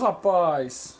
rapaz!